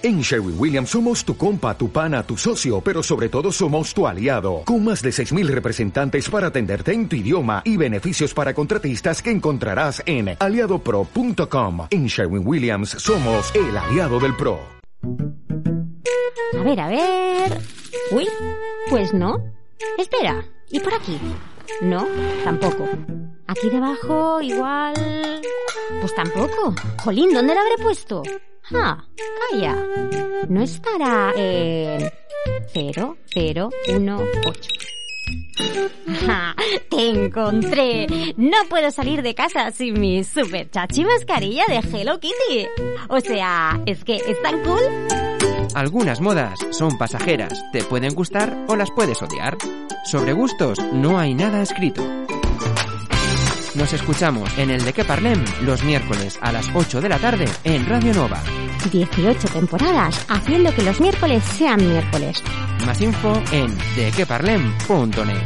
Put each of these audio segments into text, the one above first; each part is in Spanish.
En Sherwin Williams somos tu compa, tu pana, tu socio, pero sobre todo somos tu aliado, con más de 6.000 representantes para atenderte en tu idioma y beneficios para contratistas que encontrarás en aliadopro.com. En Sherwin Williams somos el aliado del PRO. A ver, a ver. Uy, pues no. Espera, ¿y por aquí? No, tampoco. Aquí debajo, igual... Pues tampoco. Jolín, ¿dónde lo habré puesto? Ah, calla. No estará en... 0, 0, 1, 8. ¡Ja! ¡Te encontré! No puedo salir de casa sin mi super chachi mascarilla de Hello Kitty. O sea, es que es tan cool. Algunas modas son pasajeras, te pueden gustar o las puedes odiar. Sobre gustos no hay nada escrito. Nos escuchamos en el de que parlem los miércoles a las 8 de la tarde en Radio Nova. 18 temporadas haciendo que los miércoles sean miércoles. Más info en dequeparlem.net.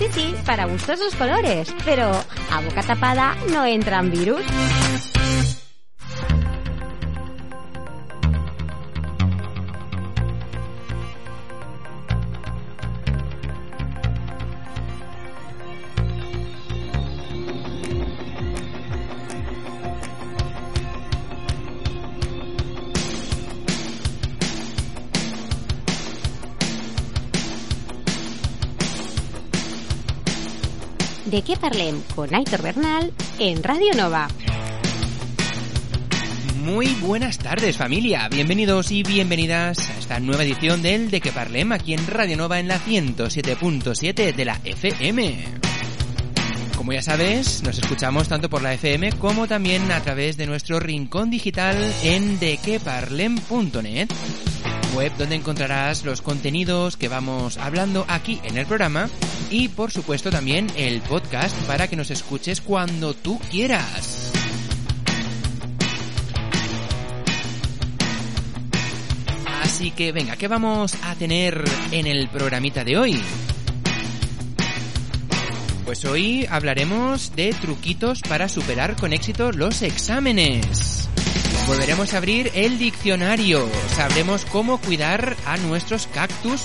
Sí, sí, para gustos los colores, pero a boca tapada no entran virus. De qué parlem con Aitor Bernal en Radio Nova. Muy buenas tardes familia, bienvenidos y bienvenidas a esta nueva edición del De que parlem aquí en Radio Nova en la 107.7 de la FM. Como ya sabes, nos escuchamos tanto por la FM como también a través de nuestro rincón digital en dequeparlem.net web donde encontrarás los contenidos que vamos hablando aquí en el programa y por supuesto también el podcast para que nos escuches cuando tú quieras. Así que venga, ¿qué vamos a tener en el programita de hoy? Pues hoy hablaremos de truquitos para superar con éxito los exámenes. Volveremos a abrir el diccionario. Sabremos cómo cuidar a nuestros cactus.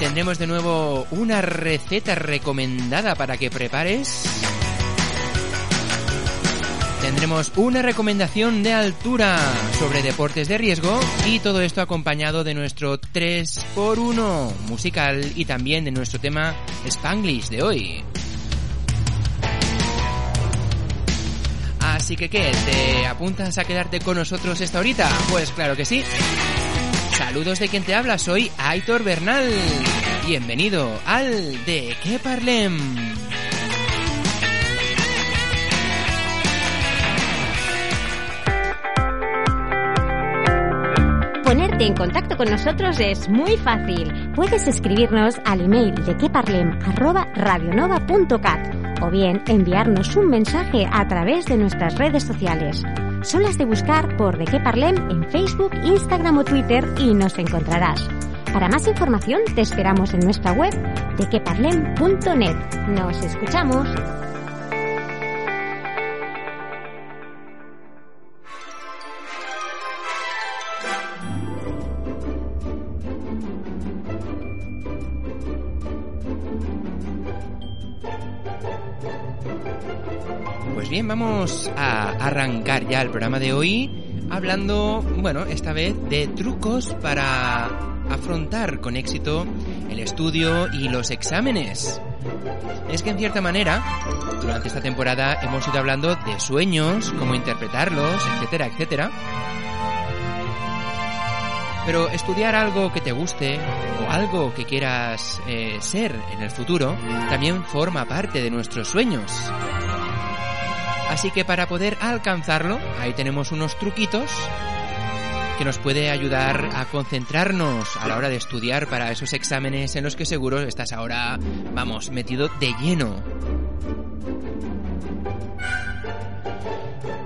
Tendremos de nuevo una receta recomendada para que prepares. Tendremos una recomendación de altura sobre deportes de riesgo y todo esto acompañado de nuestro 3x1 musical y también de nuestro tema Spanglish de hoy. Así que, ¿qué? ¿Te apuntas a quedarte con nosotros esta horita? Pues claro que sí. Saludos de quien te habla, soy Aitor Bernal. Bienvenido al De qué parlem. Ponerte en contacto con nosotros es muy fácil. Puedes escribirnos al email de queparlem@radionova.cat o bien enviarnos un mensaje a través de nuestras redes sociales. Solo has de buscar por De qué Parlem en Facebook, Instagram o Twitter y nos encontrarás. Para más información te esperamos en nuestra web dequeparlem.net. Nos escuchamos. Vamos a arrancar ya el programa de hoy hablando, bueno, esta vez de trucos para afrontar con éxito el estudio y los exámenes. Es que en cierta manera, durante esta temporada hemos ido hablando de sueños, cómo interpretarlos, etcétera, etcétera. Pero estudiar algo que te guste o algo que quieras eh, ser en el futuro también forma parte de nuestros sueños. Así que para poder alcanzarlo, ahí tenemos unos truquitos que nos puede ayudar a concentrarnos a la hora de estudiar para esos exámenes en los que seguro estás ahora, vamos, metido de lleno.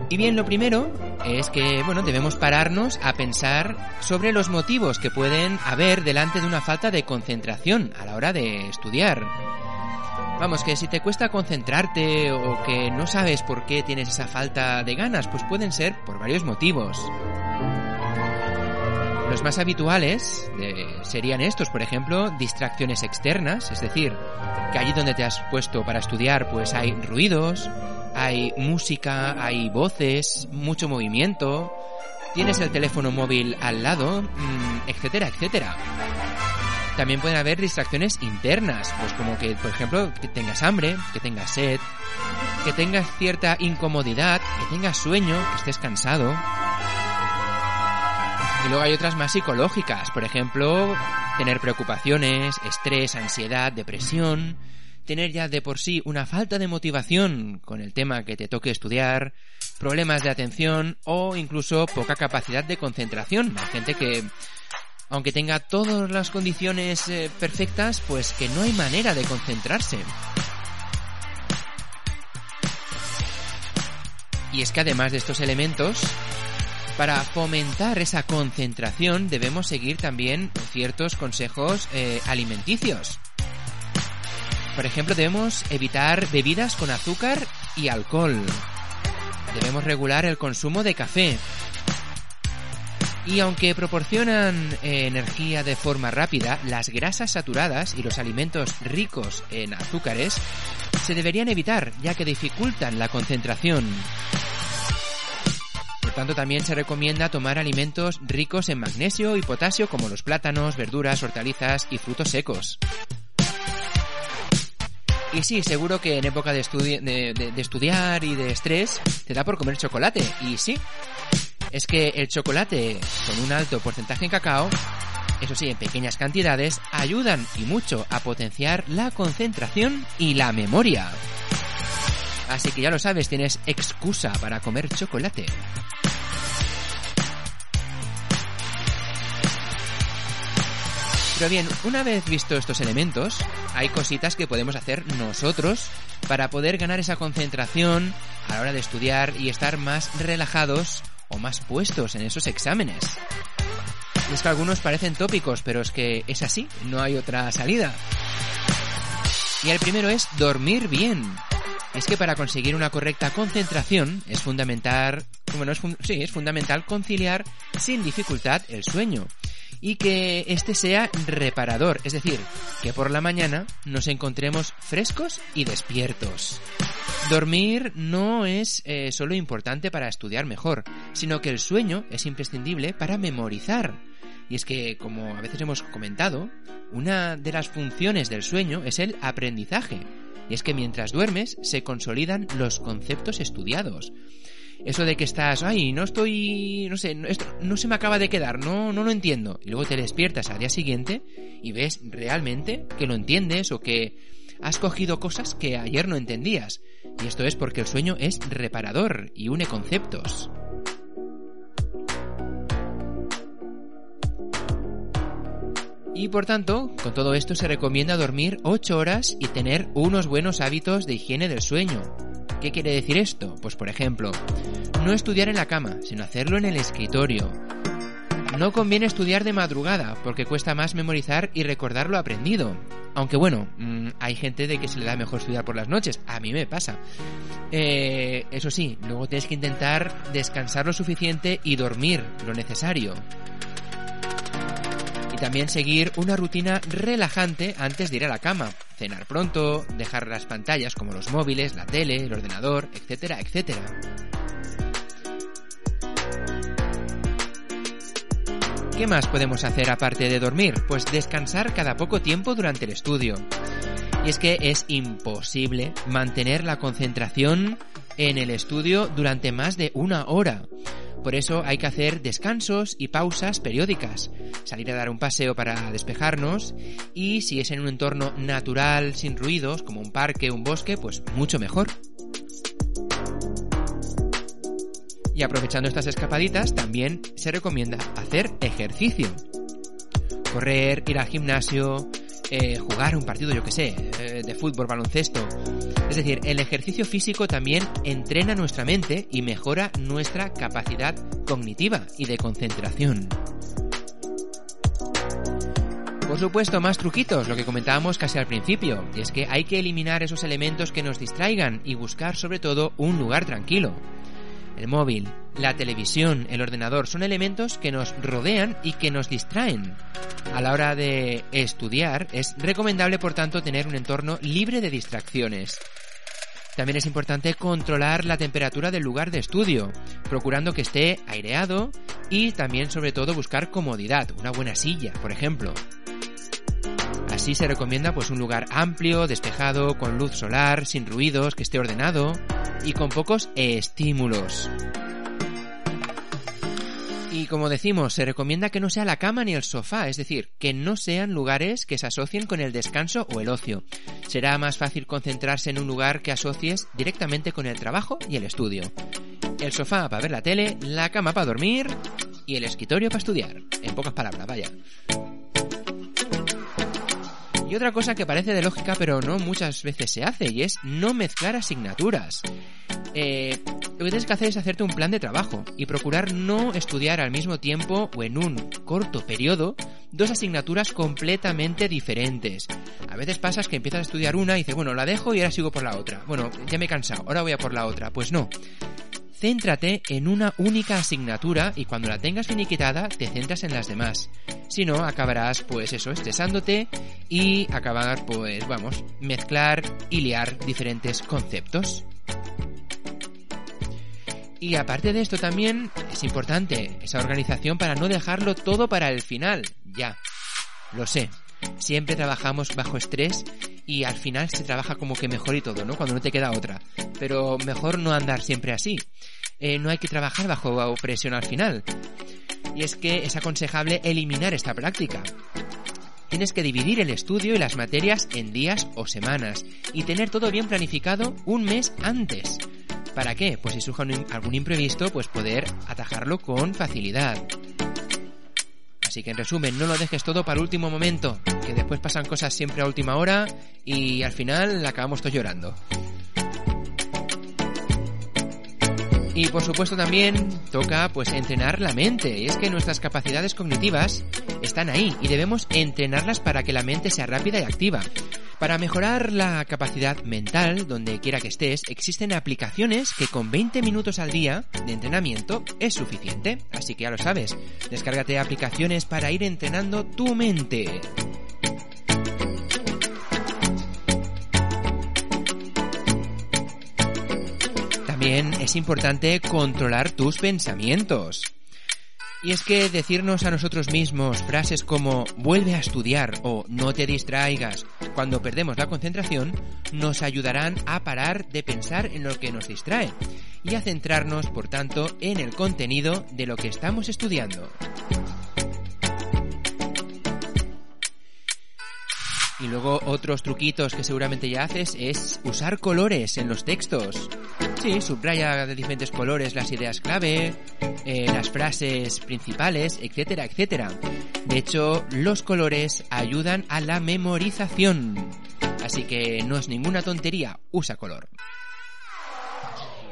Y bien, lo primero es que, bueno, debemos pararnos a pensar sobre los motivos que pueden haber delante de una falta de concentración a la hora de estudiar. Vamos, que si te cuesta concentrarte o que no sabes por qué tienes esa falta de ganas, pues pueden ser por varios motivos. Los más habituales serían estos, por ejemplo, distracciones externas, es decir, que allí donde te has puesto para estudiar pues hay ruidos, hay música, hay voces, mucho movimiento, tienes el teléfono móvil al lado, mm, etcétera, etcétera. También pueden haber distracciones internas, pues como que, por ejemplo, que tengas hambre, que tengas sed, que tengas cierta incomodidad, que tengas sueño, que estés cansado. Y luego hay otras más psicológicas, por ejemplo, tener preocupaciones, estrés, ansiedad, depresión, tener ya de por sí una falta de motivación con el tema que te toque estudiar, problemas de atención o incluso poca capacidad de concentración. Hay gente que aunque tenga todas las condiciones eh, perfectas, pues que no hay manera de concentrarse. Y es que además de estos elementos, para fomentar esa concentración debemos seguir también ciertos consejos eh, alimenticios. Por ejemplo, debemos evitar bebidas con azúcar y alcohol. Debemos regular el consumo de café, y aunque proporcionan eh, energía de forma rápida, las grasas saturadas y los alimentos ricos en azúcares se deberían evitar ya que dificultan la concentración. Por tanto, también se recomienda tomar alimentos ricos en magnesio y potasio como los plátanos, verduras, hortalizas y frutos secos. Y sí, seguro que en época de, de, estudiar y de estrés te da por comer chocolate. Y sí, es que el chocolate con un alto porcentaje en cacao, eso sí, en pequeñas cantidades, ayudan y mucho a potenciar la concentración y la memoria. Así que ya lo sabes, tienes excusa para comer chocolate. Pero bien, una vez visto estos elementos, hay cositas que podemos hacer nosotros para poder ganar esa concentración a la hora de estudiar y estar más relajados o más puestos en esos exámenes. Y es que algunos parecen tópicos, pero es que es así, no hay otra salida. Y el primero es dormir bien. Es que para conseguir una correcta concentración es fundamental, bueno, es sí, es fundamental conciliar sin dificultad el sueño y que este sea reparador, es decir, que por la mañana nos encontremos frescos y despiertos. Dormir no es eh, solo importante para estudiar mejor, sino que el sueño es imprescindible para memorizar. Y es que, como a veces hemos comentado, una de las funciones del sueño es el aprendizaje. Y es que mientras duermes se consolidan los conceptos estudiados eso de que estás, ay, no estoy, no sé, esto no se me acaba de quedar, no, no lo entiendo. Y luego te despiertas al día siguiente y ves realmente que lo entiendes o que has cogido cosas que ayer no entendías. Y esto es porque el sueño es reparador y une conceptos. Y por tanto, con todo esto se recomienda dormir 8 horas y tener unos buenos hábitos de higiene del sueño. ¿Qué quiere decir esto? Pues por ejemplo, no estudiar en la cama, sino hacerlo en el escritorio. No conviene estudiar de madrugada, porque cuesta más memorizar y recordar lo aprendido. Aunque bueno, mm, hay gente de que se le da mejor estudiar por las noches. A mí me pasa. Eh, eso sí, luego tienes que intentar descansar lo suficiente y dormir lo necesario también seguir una rutina relajante antes de ir a la cama. Cenar pronto, dejar las pantallas como los móviles, la tele, el ordenador, etcétera, etcétera. ¿Qué más podemos hacer aparte de dormir? Pues descansar cada poco tiempo durante el estudio. Y es que es imposible mantener la concentración en el estudio durante más de una hora. Por eso hay que hacer descansos y pausas periódicas, salir a dar un paseo para despejarnos y si es en un entorno natural sin ruidos, como un parque o un bosque, pues mucho mejor. Y aprovechando estas escapaditas, también se recomienda hacer ejercicio. Correr, ir al gimnasio, eh, jugar un partido, yo que sé, eh, de fútbol, baloncesto. Es decir, el ejercicio físico también entrena nuestra mente y mejora nuestra capacidad cognitiva y de concentración. Por supuesto, más truquitos, lo que comentábamos casi al principio, y es que hay que eliminar esos elementos que nos distraigan y buscar sobre todo un lugar tranquilo. El móvil, la televisión, el ordenador, son elementos que nos rodean y que nos distraen. A la hora de estudiar es recomendable, por tanto, tener un entorno libre de distracciones. También es importante controlar la temperatura del lugar de estudio, procurando que esté aireado y también sobre todo buscar comodidad, una buena silla, por ejemplo. Así se recomienda pues un lugar amplio, despejado, con luz solar, sin ruidos, que esté ordenado y con pocos estímulos. Y como decimos, se recomienda que no sea la cama ni el sofá, es decir, que no sean lugares que se asocien con el descanso o el ocio. Será más fácil concentrarse en un lugar que asocies directamente con el trabajo y el estudio. El sofá para ver la tele, la cama para dormir y el escritorio para estudiar. En pocas palabras, vaya. Y otra cosa que parece de lógica pero no muchas veces se hace y es no mezclar asignaturas. Eh, lo que tienes que hacer es hacerte un plan de trabajo y procurar no estudiar al mismo tiempo o en un corto periodo dos asignaturas completamente diferentes. A veces pasas que empiezas a estudiar una y dices, bueno, la dejo y ahora sigo por la otra. Bueno, ya me he cansado, ahora voy a por la otra. Pues no. Céntrate en una única asignatura y cuando la tengas finiquitada te centras en las demás. Si no, acabarás pues eso, estresándote y acabar pues vamos, mezclar y liar diferentes conceptos. Y aparte de esto también es importante esa organización para no dejarlo todo para el final. Ya, lo sé. Siempre trabajamos bajo estrés y al final se trabaja como que mejor y todo, ¿no? Cuando no te queda otra. Pero mejor no andar siempre así. Eh, no hay que trabajar bajo presión al final. Y es que es aconsejable eliminar esta práctica. Tienes que dividir el estudio y las materias en días o semanas y tener todo bien planificado un mes antes. ¿Para qué? Pues si surge algún imprevisto, pues poder atajarlo con facilidad. Así que en resumen, no lo dejes todo para último momento, que después pasan cosas siempre a última hora y al final acabamos todos llorando. Y por supuesto también toca pues entrenar la mente. Y es que nuestras capacidades cognitivas están ahí y debemos entrenarlas para que la mente sea rápida y activa. Para mejorar la capacidad mental, donde quiera que estés, existen aplicaciones que con 20 minutos al día de entrenamiento es suficiente. Así que ya lo sabes, descárgate aplicaciones para ir entrenando tu mente. También es importante controlar tus pensamientos. Y es que decirnos a nosotros mismos frases como vuelve a estudiar o no te distraigas cuando perdemos la concentración nos ayudarán a parar de pensar en lo que nos distrae y a centrarnos, por tanto, en el contenido de lo que estamos estudiando. Y luego otros truquitos que seguramente ya haces es usar colores en los textos. Sí, subraya de diferentes colores las ideas clave, eh, las frases principales, etcétera, etcétera. De hecho, los colores ayudan a la memorización. Así que no es ninguna tontería, usa color.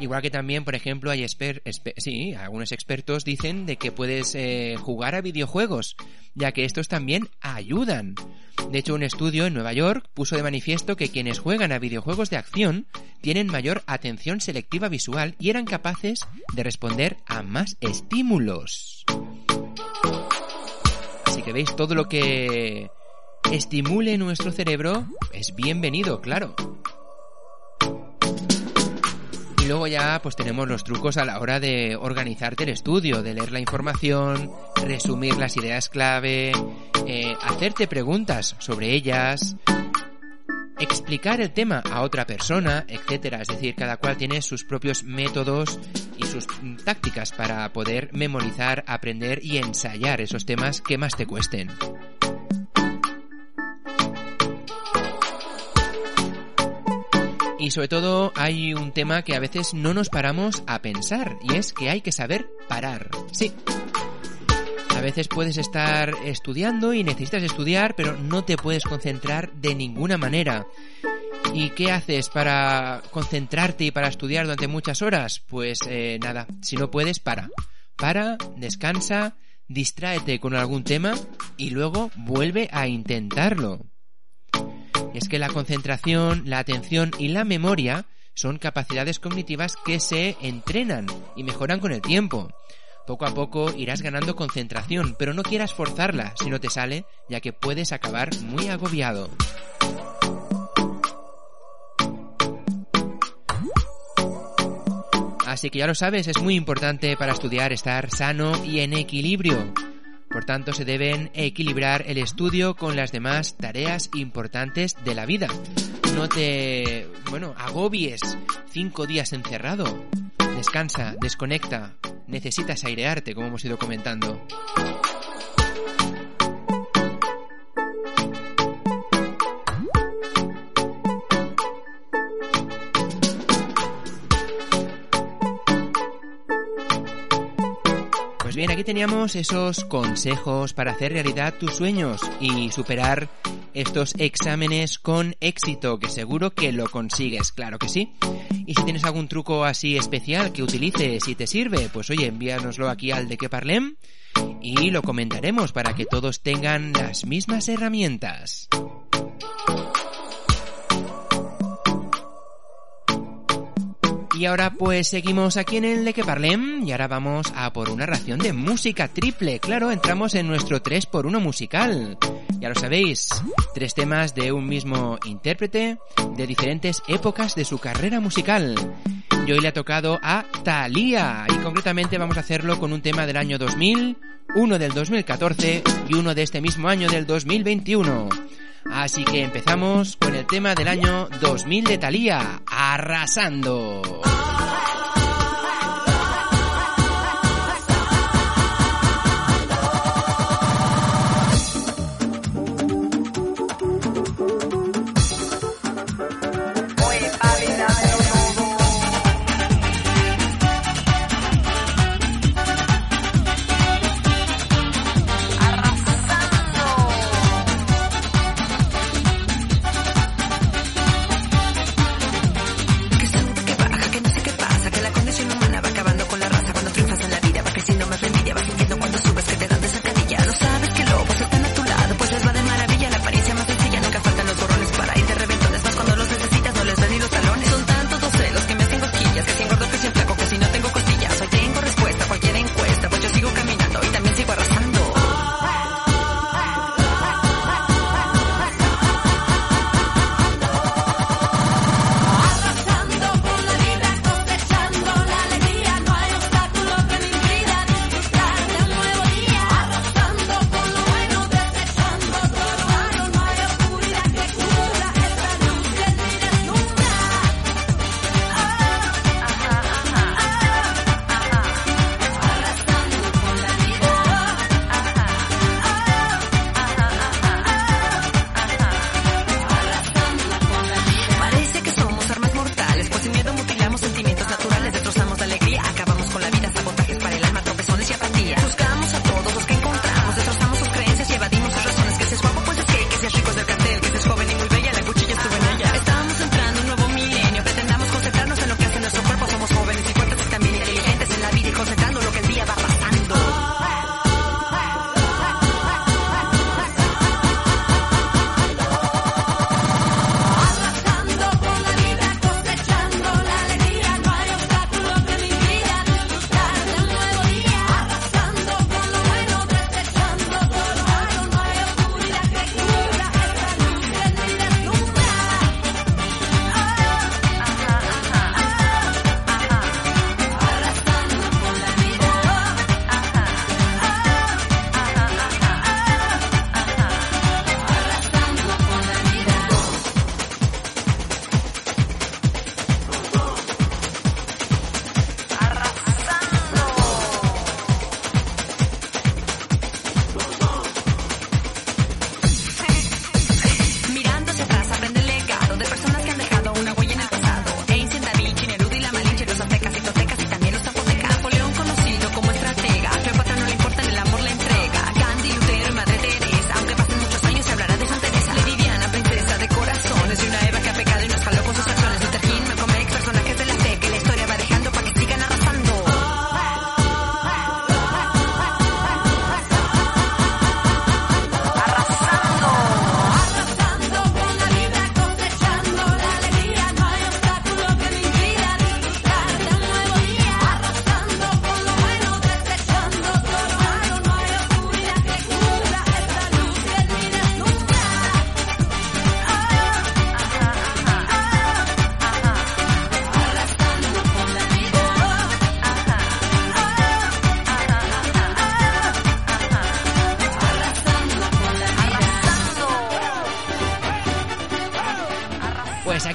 Igual que también, por ejemplo, hay sí, algunos expertos dicen de que puedes eh, jugar a videojuegos, ya que estos también ayudan. De hecho, un estudio en Nueva York puso de manifiesto que quienes juegan a videojuegos de acción tienen mayor atención selectiva visual y eran capaces de responder a más estímulos. Así que veis, todo lo que estimule nuestro cerebro es bienvenido, claro luego ya pues tenemos los trucos a la hora de organizarte el estudio, de leer la información, resumir las ideas clave, eh, hacerte preguntas sobre ellas, explicar el tema a otra persona, etcétera. Es decir, cada cual tiene sus propios métodos y sus tácticas para poder memorizar, aprender y ensayar esos temas que más te cuesten. Y sobre todo hay un tema que a veces no nos paramos a pensar y es que hay que saber parar. Sí. A veces puedes estar estudiando y necesitas estudiar, pero no te puedes concentrar de ninguna manera. ¿Y qué haces para concentrarte y para estudiar durante muchas horas? Pues eh, nada, si no puedes, para. Para, descansa, distráete con algún tema y luego vuelve a intentarlo es que la concentración, la atención y la memoria son capacidades cognitivas que se entrenan y mejoran con el tiempo. Poco a poco irás ganando concentración, pero no quieras forzarla si no te sale, ya que puedes acabar muy agobiado. Así que ya lo sabes, es muy importante para estudiar estar sano y en equilibrio. Por tanto, se deben equilibrar el estudio con las demás tareas importantes de la vida. No te, bueno, agobies cinco días encerrado. Descansa, desconecta. Necesitas airearte, como hemos ido comentando. Pues bien, aquí teníamos esos consejos para hacer realidad tus sueños y superar estos exámenes con éxito, que seguro que lo consigues, claro que sí. Y si tienes algún truco así especial que utilices y te sirve, pues oye, envíanoslo aquí al de que parlem y lo comentaremos para que todos tengan las mismas herramientas. Y ahora pues seguimos aquí en el de que parlem y ahora vamos a por una ración de música triple. Claro, entramos en nuestro 3x1 musical. Ya lo sabéis, tres temas de un mismo intérprete de diferentes épocas de su carrera musical. Y hoy le ha tocado a Thalía y concretamente vamos a hacerlo con un tema del año 2000, uno del 2014 y uno de este mismo año del 2021. Así que empezamos con el tema del año 2000 de Thalía, arrasando.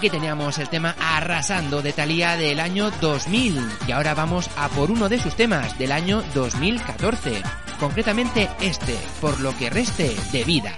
Aquí teníamos el tema Arrasando de Thalía del año 2000 y ahora vamos a por uno de sus temas del año 2014, concretamente este, Por lo que reste de vida.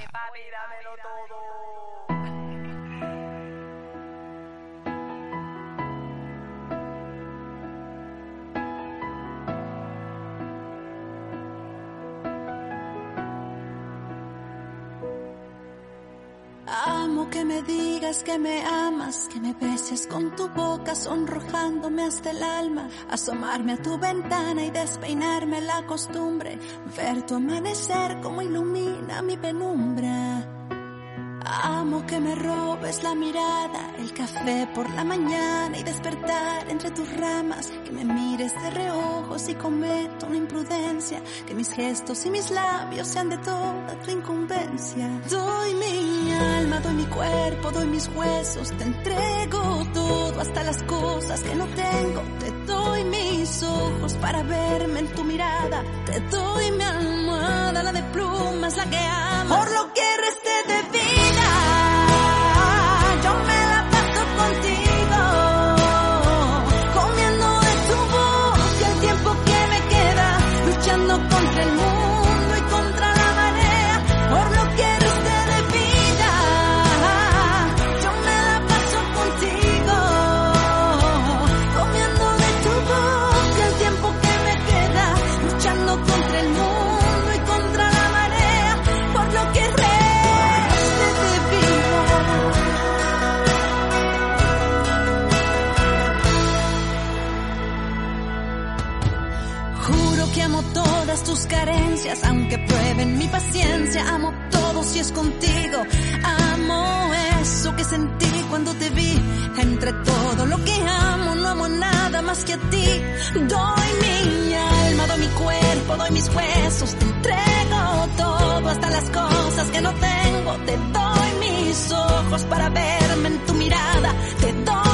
El alma, asomarme a tu ventana y despeinarme la costumbre, ver tu amanecer como ilumina mi penumbra. Amo que me robes la mirada, el café por la mañana y despertar entre tus ramas, que me mires de reojo si cometo una imprudencia, que mis gestos y mis labios sean de toda tu incumbencia. Doy mi alma, doy mi cuerpo, doy mis huesos, te entrego todo, hasta las cosas que no tengo, te doy mis ojos para verme en tu mirada, te doy mi almohada, la de plumas, la que amo, por lo que carencias, aunque prueben mi paciencia. Amo todo si es contigo. Amo eso que sentí cuando te vi. Entre todo lo que amo, no amo nada más que a ti. Doy mi alma, doy mi cuerpo, doy mis huesos. Te entrego todo, hasta las cosas que no tengo. Te doy mis ojos para verme en tu mirada. Te doy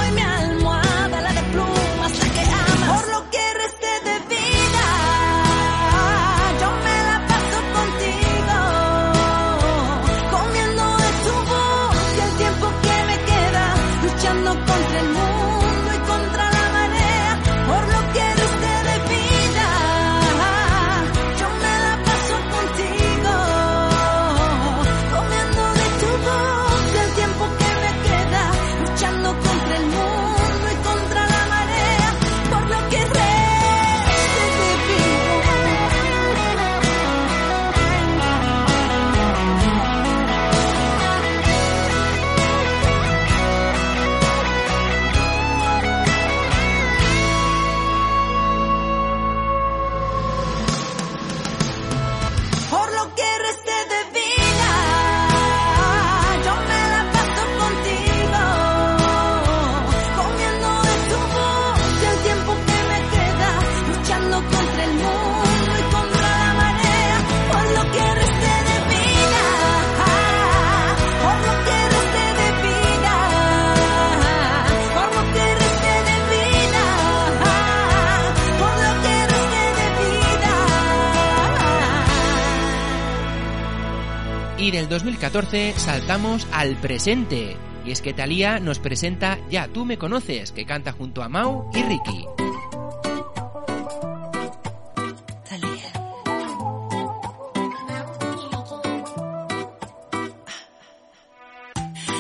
14 saltamos al presente. Y es que Thalía nos presenta Ya tú me conoces, que canta junto a Mau y Ricky.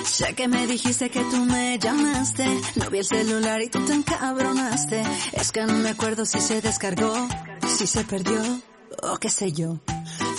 Sé que me dijiste que tú me llamaste, no vi el celular y tú te encabronaste. Es que no me acuerdo si se descargó, si se perdió o qué sé yo.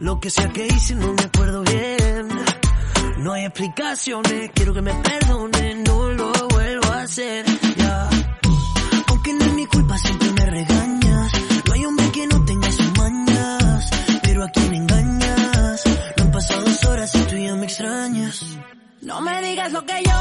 Lo que sea que hice no me acuerdo bien. No hay explicaciones, quiero que me perdone, no lo vuelvo a hacer. Ya. Aunque no es mi culpa, siempre me regañas. No hay hombre que no tenga sus mañas. Pero a quién engañas. No han pasado dos horas y tú ya me extrañas. No me digas lo que yo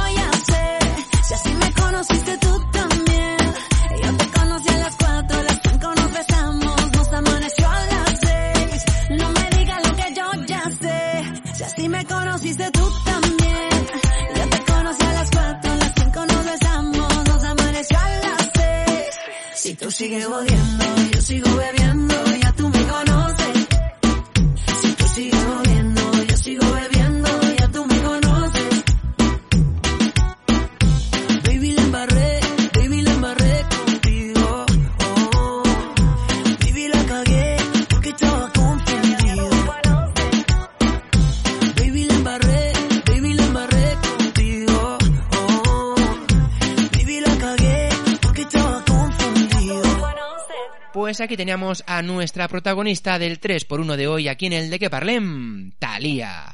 aquí teníamos a nuestra protagonista del 3x1 de hoy aquí en el de que parlem, Thalía.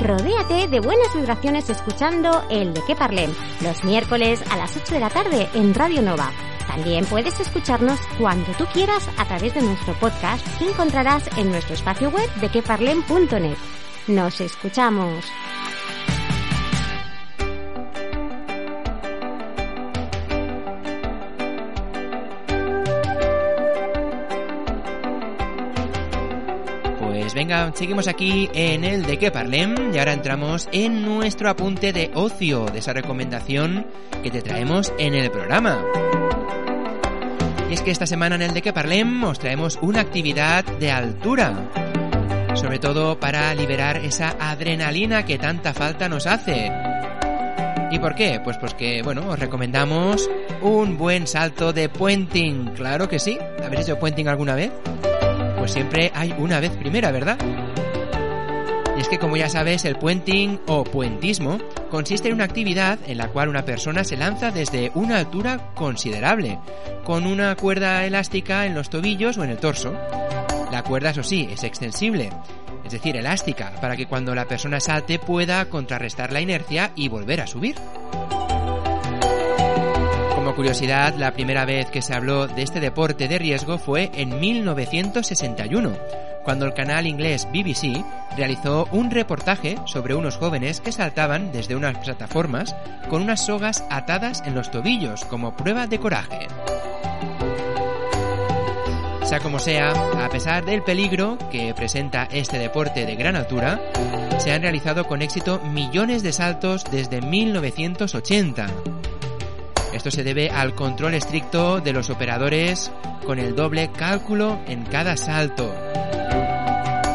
Rodéate de buenas vibraciones escuchando el de que parlem los miércoles a las 8 de la tarde en Radio Nova. También puedes escucharnos cuando tú quieras a través de nuestro podcast que encontrarás en nuestro espacio web de queparlem.net. Nos escuchamos. Venga, seguimos aquí en el de que parlem y ahora entramos en nuestro apunte de ocio, de esa recomendación que te traemos en el programa. Y es que esta semana en el de que parlem os traemos una actividad de altura, sobre todo para liberar esa adrenalina que tanta falta nos hace. ¿Y por qué? Pues porque, bueno, os recomendamos un buen salto de puenting. Claro que sí. ¿Habéis hecho puenting alguna vez? Pues siempre hay una vez primera, ¿verdad? Y es que como ya sabes, el puenting o puentismo consiste en una actividad en la cual una persona se lanza desde una altura considerable, con una cuerda elástica en los tobillos o en el torso. La cuerda, eso sí, es extensible, es decir, elástica, para que cuando la persona salte pueda contrarrestar la inercia y volver a subir. Como curiosidad, la primera vez que se habló de este deporte de riesgo fue en 1961, cuando el canal inglés BBC realizó un reportaje sobre unos jóvenes que saltaban desde unas plataformas con unas sogas atadas en los tobillos como prueba de coraje. Sea como sea, a pesar del peligro que presenta este deporte de gran altura, se han realizado con éxito millones de saltos desde 1980. Esto se debe al control estricto de los operadores con el doble cálculo en cada salto.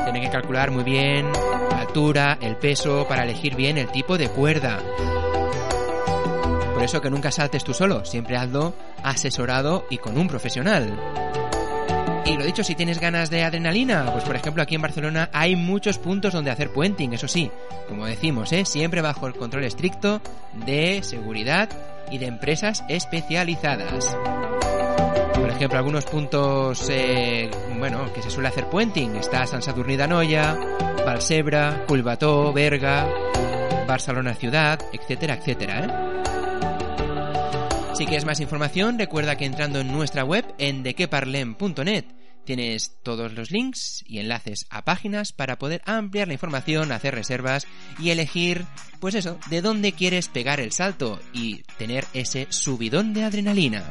Tienen que calcular muy bien la altura, el peso, para elegir bien el tipo de cuerda. Por eso que nunca saltes tú solo, siempre hazlo asesorado y con un profesional. Y lo dicho, si tienes ganas de adrenalina, pues por ejemplo aquí en Barcelona hay muchos puntos donde hacer puenting, eso sí, como decimos, ¿eh? siempre bajo el control estricto de seguridad y de empresas especializadas. Por ejemplo, algunos puntos, eh, bueno, que se suele hacer puenting. Está San Sadurní d'Anoia, Valsebra, Culbató, Berga, Barcelona Ciudad, etcétera, etcétera, ¿eh? Si quieres más información, recuerda que entrando en nuestra web en dequeparlem.net Tienes todos los links y enlaces a páginas para poder ampliar la información, hacer reservas y elegir, pues eso, de dónde quieres pegar el salto y tener ese subidón de adrenalina.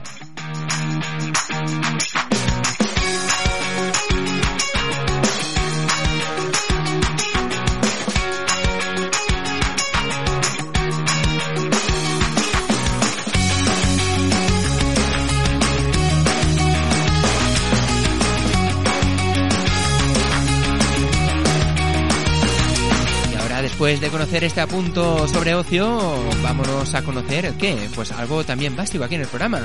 Después de conocer este apunto sobre ocio, vámonos a conocer qué, pues algo también básico aquí en el programa.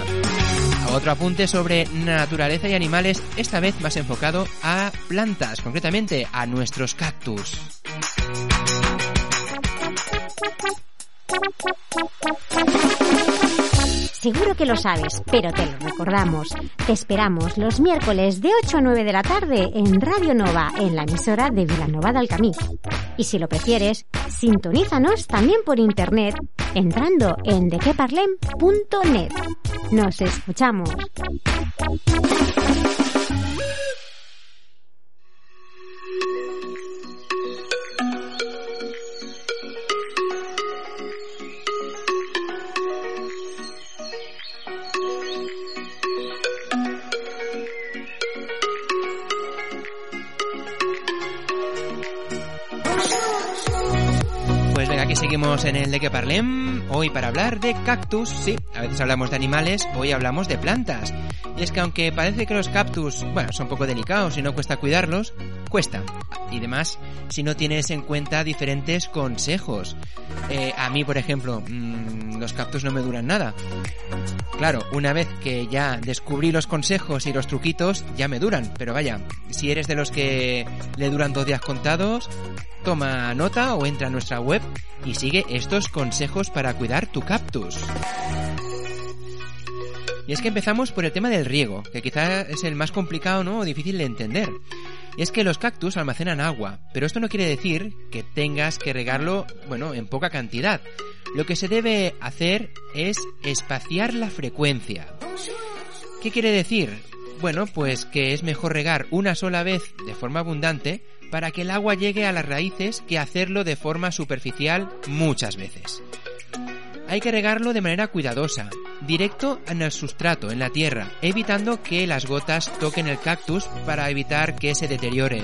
Otro apunte sobre naturaleza y animales, esta vez más enfocado a plantas, concretamente a nuestros cactus. Seguro que lo sabes, pero te lo recordamos. Te esperamos los miércoles de 8 a 9 de la tarde en Radio Nova, en la emisora de Vilanova del Camí. Y si lo prefieres, sintonízanos también por internet entrando en dequeparlem.net. Nos escuchamos. Seguimos en el de que parlem, hoy para hablar de cactus, sí, a veces hablamos de animales, hoy hablamos de plantas. Y es que aunque parece que los cactus, bueno, son un poco delicados y no cuesta cuidarlos, cuesta. Y además, si no tienes en cuenta diferentes consejos. Eh, a mí, por ejemplo, mmm, los cactus no me duran nada. Claro, una vez que ya descubrí los consejos y los truquitos, ya me duran. Pero vaya, si eres de los que le duran dos días contados, toma nota o entra a nuestra web y sigue estos consejos para cuidar tu cactus. Y es que empezamos por el tema del riego, que quizá es el más complicado ¿no? o difícil de entender. Es que los cactus almacenan agua, pero esto no quiere decir que tengas que regarlo, bueno, en poca cantidad. Lo que se debe hacer es espaciar la frecuencia. ¿Qué quiere decir? Bueno, pues que es mejor regar una sola vez de forma abundante para que el agua llegue a las raíces que hacerlo de forma superficial muchas veces. Hay que regarlo de manera cuidadosa, directo en el sustrato, en la tierra, evitando que las gotas toquen el cactus para evitar que se deteriore.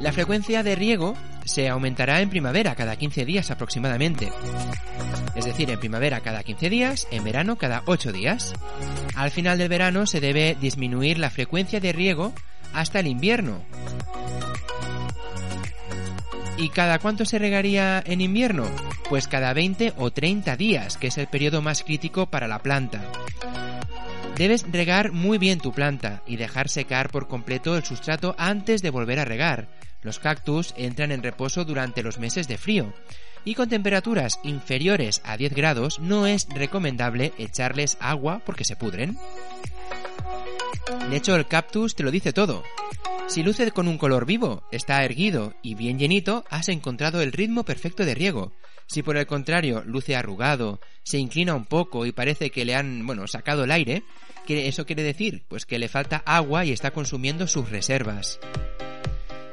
La frecuencia de riego se aumentará en primavera cada 15 días aproximadamente. Es decir, en primavera cada 15 días, en verano cada 8 días. Al final del verano se debe disminuir la frecuencia de riego hasta el invierno. ¿Y cada cuánto se regaría en invierno? Pues cada 20 o 30 días, que es el periodo más crítico para la planta. Debes regar muy bien tu planta y dejar secar por completo el sustrato antes de volver a regar. Los cactus entran en reposo durante los meses de frío y con temperaturas inferiores a 10 grados no es recomendable echarles agua porque se pudren. De hecho, el cactus te lo dice todo. Si luce con un color vivo, está erguido y bien llenito, has encontrado el ritmo perfecto de riego. Si por el contrario luce arrugado, se inclina un poco y parece que le han, bueno, sacado el aire, ¿qué eso quiere decir? Pues que le falta agua y está consumiendo sus reservas.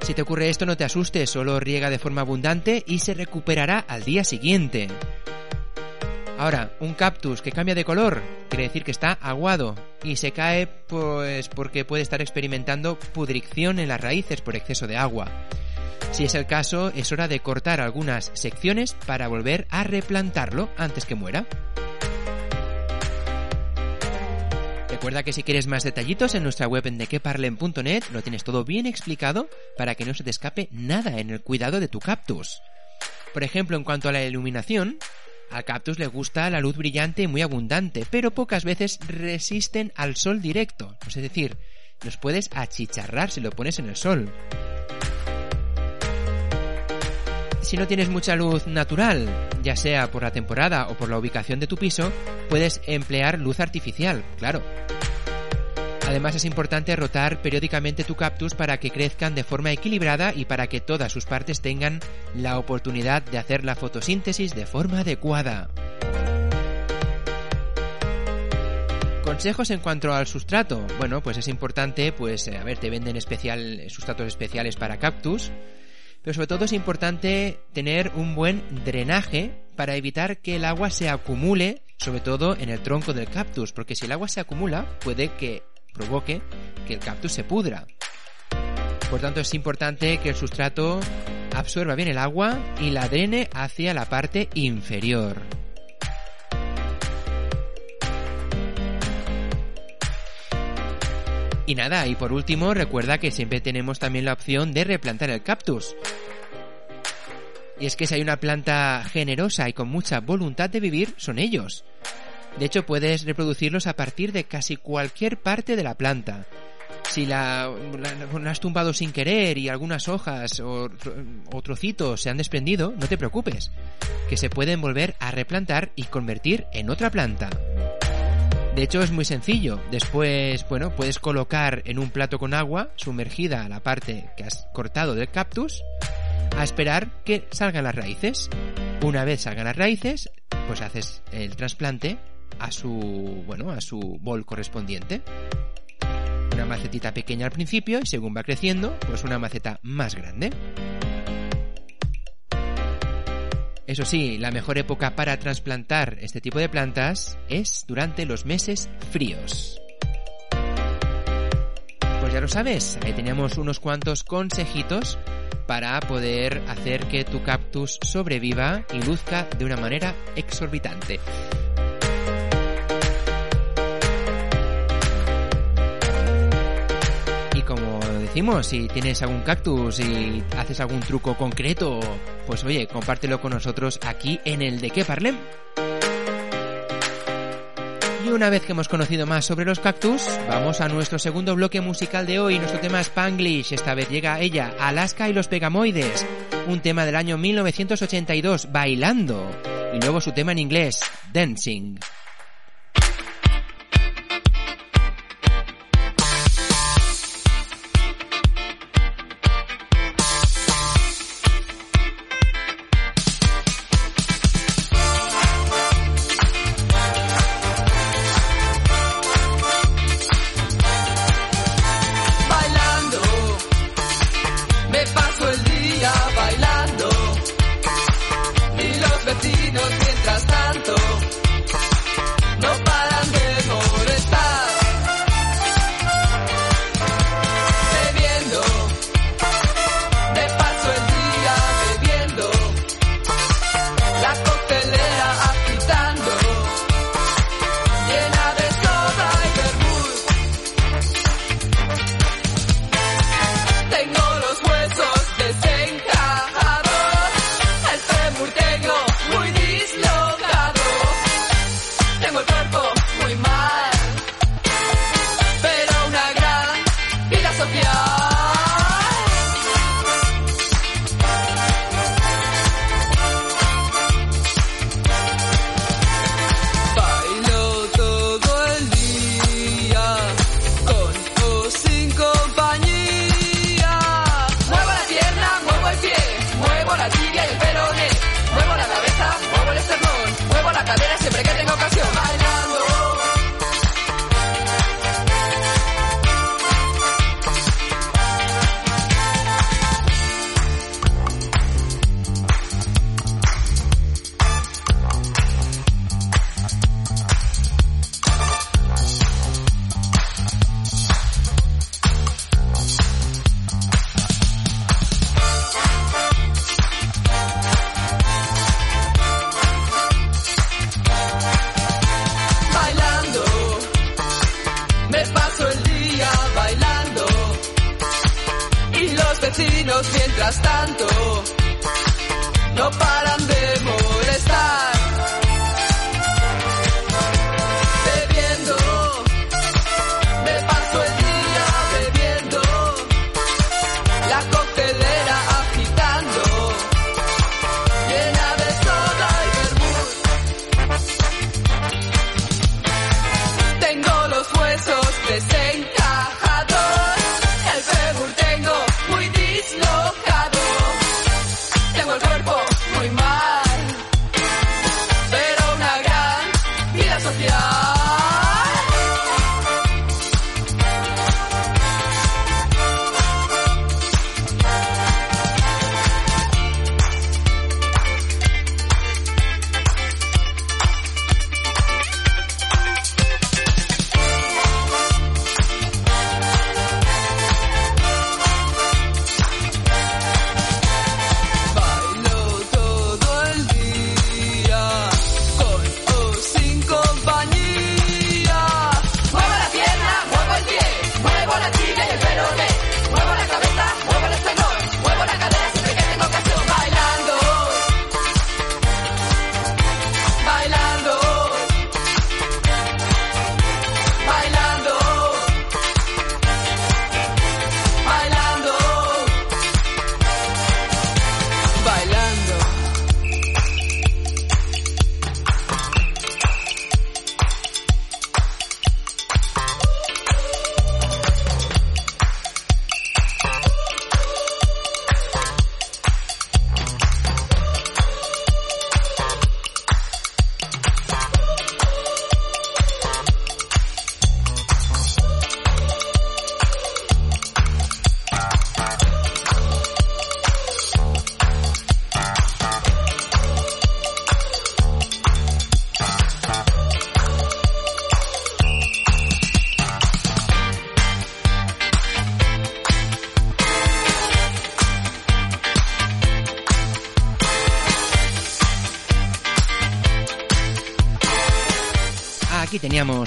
Si te ocurre esto no te asustes, solo riega de forma abundante y se recuperará al día siguiente. Ahora, un cactus que cambia de color quiere decir que está aguado y se cae pues porque puede estar experimentando pudricción en las raíces por exceso de agua. Si es el caso, es hora de cortar algunas secciones para volver a replantarlo antes que muera. Recuerda que si quieres más detallitos en nuestra web en dequeparlen.net lo tienes todo bien explicado para que no se te escape nada en el cuidado de tu cactus. Por ejemplo, en cuanto a la iluminación, al cactus le gusta la luz brillante y muy abundante, pero pocas veces resisten al sol directo. Es decir, los puedes achicharrar si lo pones en el sol. Si no tienes mucha luz natural, ya sea por la temporada o por la ubicación de tu piso, puedes emplear luz artificial, claro. Además es importante rotar periódicamente tu cactus para que crezcan de forma equilibrada y para que todas sus partes tengan la oportunidad de hacer la fotosíntesis de forma adecuada. Consejos en cuanto al sustrato. Bueno, pues es importante, pues, eh, a ver, te venden sustratos especiales para cactus, pero sobre todo es importante tener un buen drenaje para evitar que el agua se acumule, sobre todo en el tronco del cactus, porque si el agua se acumula puede que provoque que el cactus se pudra. Por tanto, es importante que el sustrato absorba bien el agua y la drene hacia la parte inferior. Y nada, y por último, recuerda que siempre tenemos también la opción de replantar el cactus. Y es que si hay una planta generosa y con mucha voluntad de vivir, son ellos. De hecho, puedes reproducirlos a partir de casi cualquier parte de la planta. Si la, has tumbado sin querer y algunas hojas o, o trocitos se han desprendido, no te preocupes, que se pueden volver a replantar y convertir en otra planta. De hecho es muy sencillo. Después, bueno, puedes colocar en un plato con agua sumergida la parte que has cortado del cactus a esperar que salgan las raíces. Una vez salgan las raíces, pues haces el trasplante a su, bueno, a su bol correspondiente. Una macetita pequeña al principio y según va creciendo, pues una maceta más grande. Eso sí, la mejor época para trasplantar este tipo de plantas es durante los meses fríos. Pues ya lo sabes, ahí teníamos unos cuantos consejitos para poder hacer que tu cactus sobreviva y luzca de una manera exorbitante. Si tienes algún cactus y haces algún truco concreto, pues oye, compártelo con nosotros aquí en el de qué parlem. Y una vez que hemos conocido más sobre los cactus, vamos a nuestro segundo bloque musical de hoy. Nuestro tema es Spanglish. Esta vez llega ella, Alaska y los Pegamoides. Un tema del año 1982, Bailando. Y luego su tema en inglés, Dancing.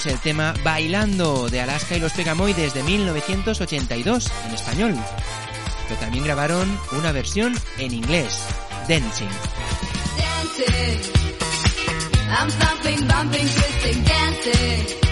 El tema Bailando de Alaska y los Pegamoides de 1982 en español. Pero también grabaron una versión en inglés, Dancing. dancing.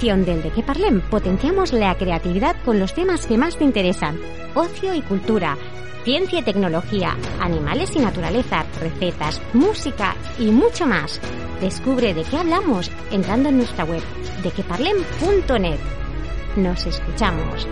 Edición del De qué parlem potenciamos la creatividad con los temas que más te interesan. Ocio y cultura, ciencia y tecnología, animales y naturaleza, recetas, música y mucho más. Descubre de qué hablamos entrando en nuestra web dequeparlem.net. Nos escuchamos.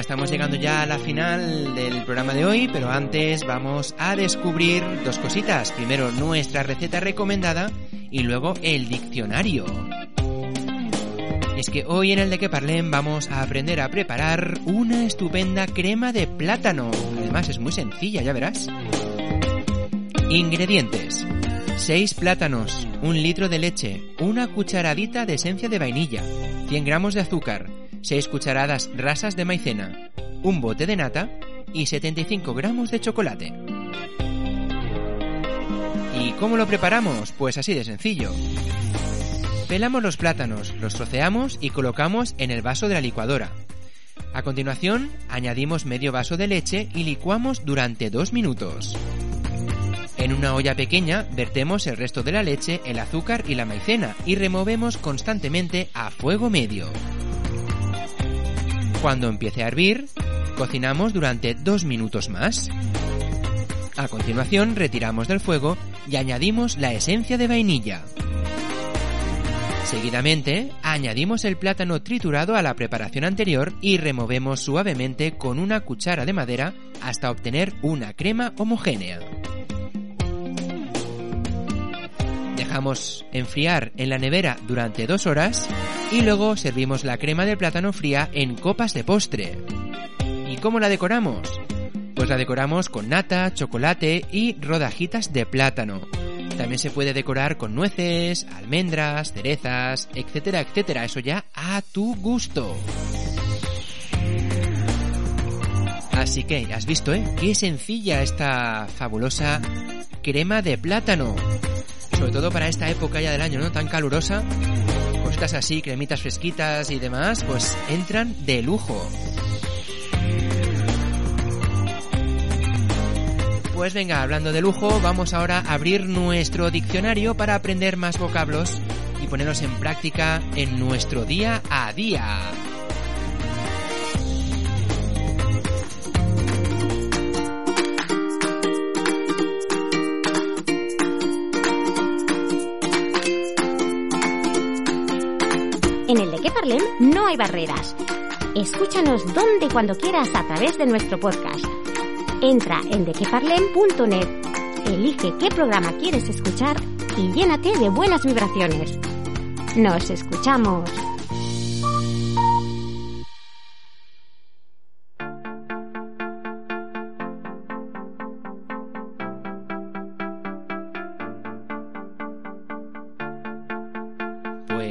Estamos llegando ya a la final del programa de hoy, pero antes vamos a descubrir dos cositas. Primero nuestra receta recomendada y luego el diccionario. Es que hoy en el de que parlen vamos a aprender a preparar una estupenda crema de plátano. Además es muy sencilla, ya verás. Ingredientes. 6 plátanos, 1 litro de leche, una cucharadita de esencia de vainilla, 100 gramos de azúcar, 6 cucharadas rasas de maicena, un bote de nata y 75 gramos de chocolate. Y ¿Y cómo lo preparamos? Pues así de sencillo. Pelamos los plátanos, los troceamos y colocamos en el vaso de la licuadora. A continuación, añadimos medio vaso de leche y licuamos durante dos minutos. En una olla pequeña vertemos el resto de la leche, el azúcar y la maicena y removemos constantemente a fuego medio. Cuando empiece a hervir, cocinamos durante dos minutos más. A continuación retiramos del fuego y añadimos la esencia de vainilla. Seguidamente, añadimos el plátano triturado a la preparación anterior y removemos suavemente con una cuchara de madera hasta obtener una crema homogénea. Dejamos enfriar en la nevera durante dos horas y luego servimos la crema de plátano fría en copas de postre. ¿Y cómo la decoramos? Pues la decoramos con nata, chocolate y rodajitas de plátano. También se puede decorar con nueces, almendras, cerezas, etcétera, etcétera. Eso ya a tu gusto. Así que, has visto, ¿eh? Qué sencilla esta fabulosa crema de plátano. Sobre todo para esta época ya del año, ¿no? Tan calurosa. Cosas así, cremitas fresquitas y demás, pues entran de lujo. Pues venga, hablando de lujo, vamos ahora a abrir nuestro diccionario para aprender más vocablos y ponerlos en práctica en nuestro día a día. Que parlem no hay barreras. Escúchanos donde y cuando quieras a través de nuestro podcast. Entra en dequeparlem.net, elige qué programa quieres escuchar y llénate de buenas vibraciones. Nos escuchamos.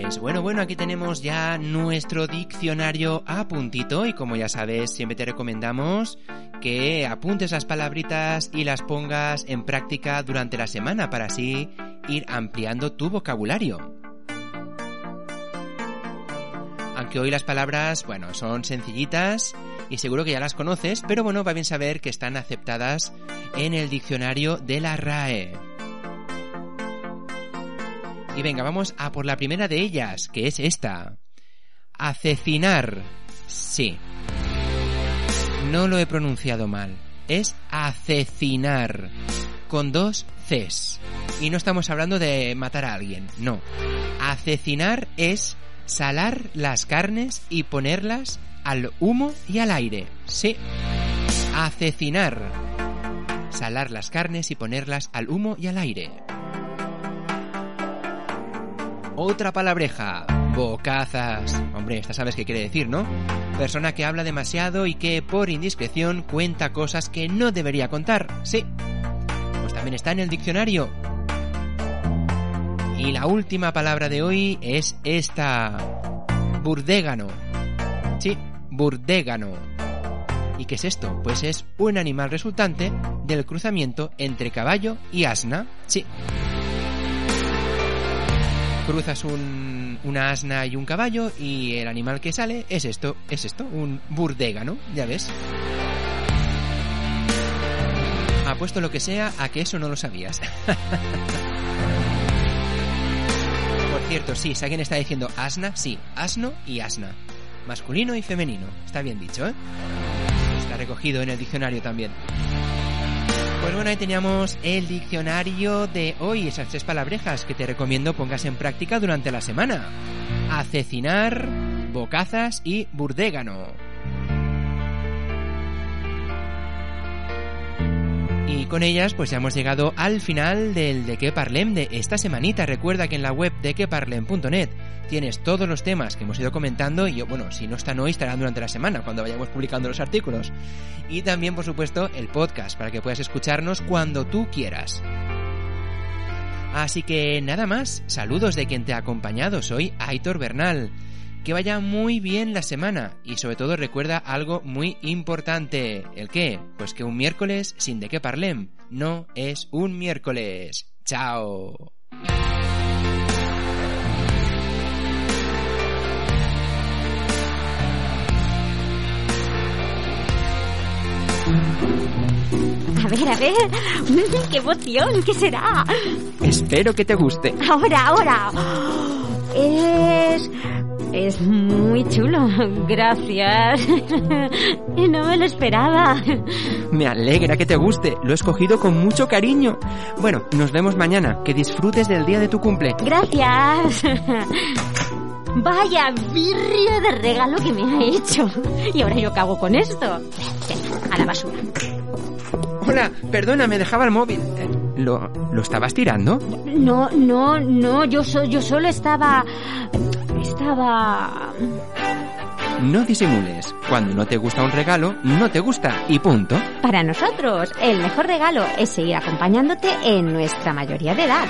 Pues bueno, bueno, aquí tenemos ya nuestro diccionario a puntito y como ya sabes, siempre te recomendamos que apuntes las palabritas y las pongas en práctica durante la semana para así ir ampliando tu vocabulario. Aunque hoy las palabras, bueno, son sencillitas y seguro que ya las conoces, pero bueno, va bien saber que están aceptadas en el diccionario de la RAE. Y venga, vamos a por la primera de ellas, que es esta. Acecinar. Sí. No lo he pronunciado mal. Es acecinar. Con dos Cs. Y no estamos hablando de matar a alguien, no. Acecinar es salar las carnes y ponerlas al humo y al aire. Sí. Acecinar. Salar las carnes y ponerlas al humo y al aire. Otra palabreja. Bocazas. Hombre, esta sabes qué quiere decir, ¿no? Persona que habla demasiado y que por indiscreción cuenta cosas que no debería contar. Sí. Pues también está en el diccionario. Y la última palabra de hoy es esta. Burdégano. Sí, burdégano. ¿Y qué es esto? Pues es un animal resultante del cruzamiento entre caballo y asna. Sí cruzas un, una asna y un caballo y el animal que sale es esto, es esto, un burdégano, ya ves. Apuesto lo que sea a que eso no lo sabías. Por cierto, sí, si alguien está diciendo asna, sí, asno y asna. Masculino y femenino. Está bien dicho, ¿eh? Está recogido en el diccionario también. Pues bueno, ahí teníamos el diccionario de hoy, esas tres palabrejas que te recomiendo pongas en práctica durante la semana. Acecinar, bocazas y burdégano. Y con ellas pues ya hemos llegado al final del De qué parlem de esta semanita. Recuerda que en la web de queparlem.net tienes todos los temas que hemos ido comentando y bueno, si no están hoy estarán durante la semana cuando vayamos publicando los artículos. Y también por supuesto el podcast para que puedas escucharnos cuando tú quieras. Así que nada más, saludos de quien te ha acompañado, soy Aitor Bernal. Que vaya muy bien la semana y sobre todo recuerda algo muy importante. ¿El qué? Pues que un miércoles sin de qué parlem no es un miércoles. Chao. A ver, a ver. ¡Qué emoción! ¿Qué será? Espero que te guste. Ahora, ahora. Es... Es muy chulo. Gracias. No me lo esperaba. Me alegra que te guste. Lo he escogido con mucho cariño. Bueno, nos vemos mañana. Que disfrutes del día de tu cumple. Gracias. Vaya birria de regalo que me ha hecho. Y ahora yo cago con esto. A la basura. Hola, perdona, me dejaba el móvil. ¿Lo, ¿Lo estabas tirando? No, no, no, yo, so, yo solo estaba... Estaba... No disimules. Cuando no te gusta un regalo, no te gusta y punto. Para nosotros, el mejor regalo es seguir acompañándote en nuestra mayoría de edad.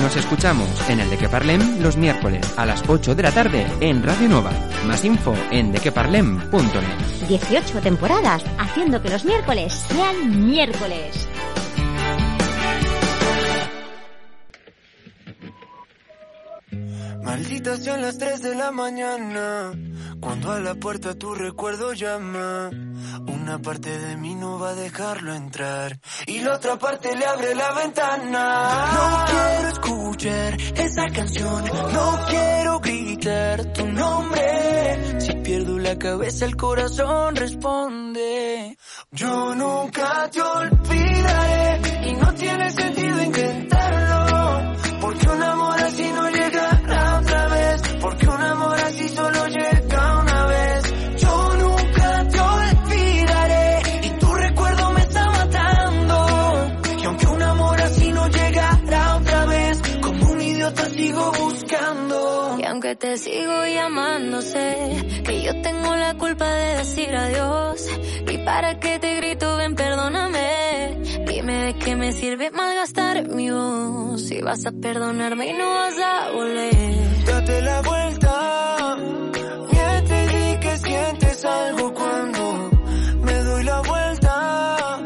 Nos escuchamos en el De Que Parlem los miércoles a las 8 de la tarde en Radio Nova. Más info en dequeparlem.net. 18 temporadas haciendo que los miércoles sean miércoles. Maldita sean las 3 de la mañana, cuando a la puerta tu recuerdo llama. Una parte de mí no va a dejarlo entrar y la otra parte le abre la ventana. No quiero escuchar esa canción, no quiero gritar tu nombre. Si pierdo la cabeza el corazón responde. Yo nunca te olvidaré sé que yo tengo la culpa de decir adiós. Y para que te grito, ven, perdóname. Dime de qué me sirve malgastar mi voz. Si vas a perdonarme y no vas a volver. Date la vuelta. Miente y di que sientes algo cuando me doy la vuelta.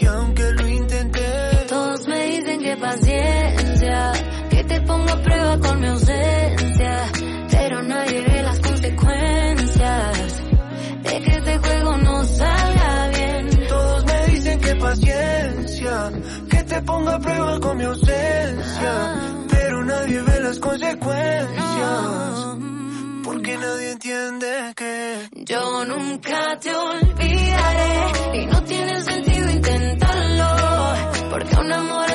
Y aunque lo intenté, Todos me dicen que paciencia, que te pongo a prueba con mi ausencia. Prueba con mi ausencia. Pero nadie ve las consecuencias. Porque nadie entiende que Yo nunca te olvidaré y no tiene sentido intentarlo, porque un amor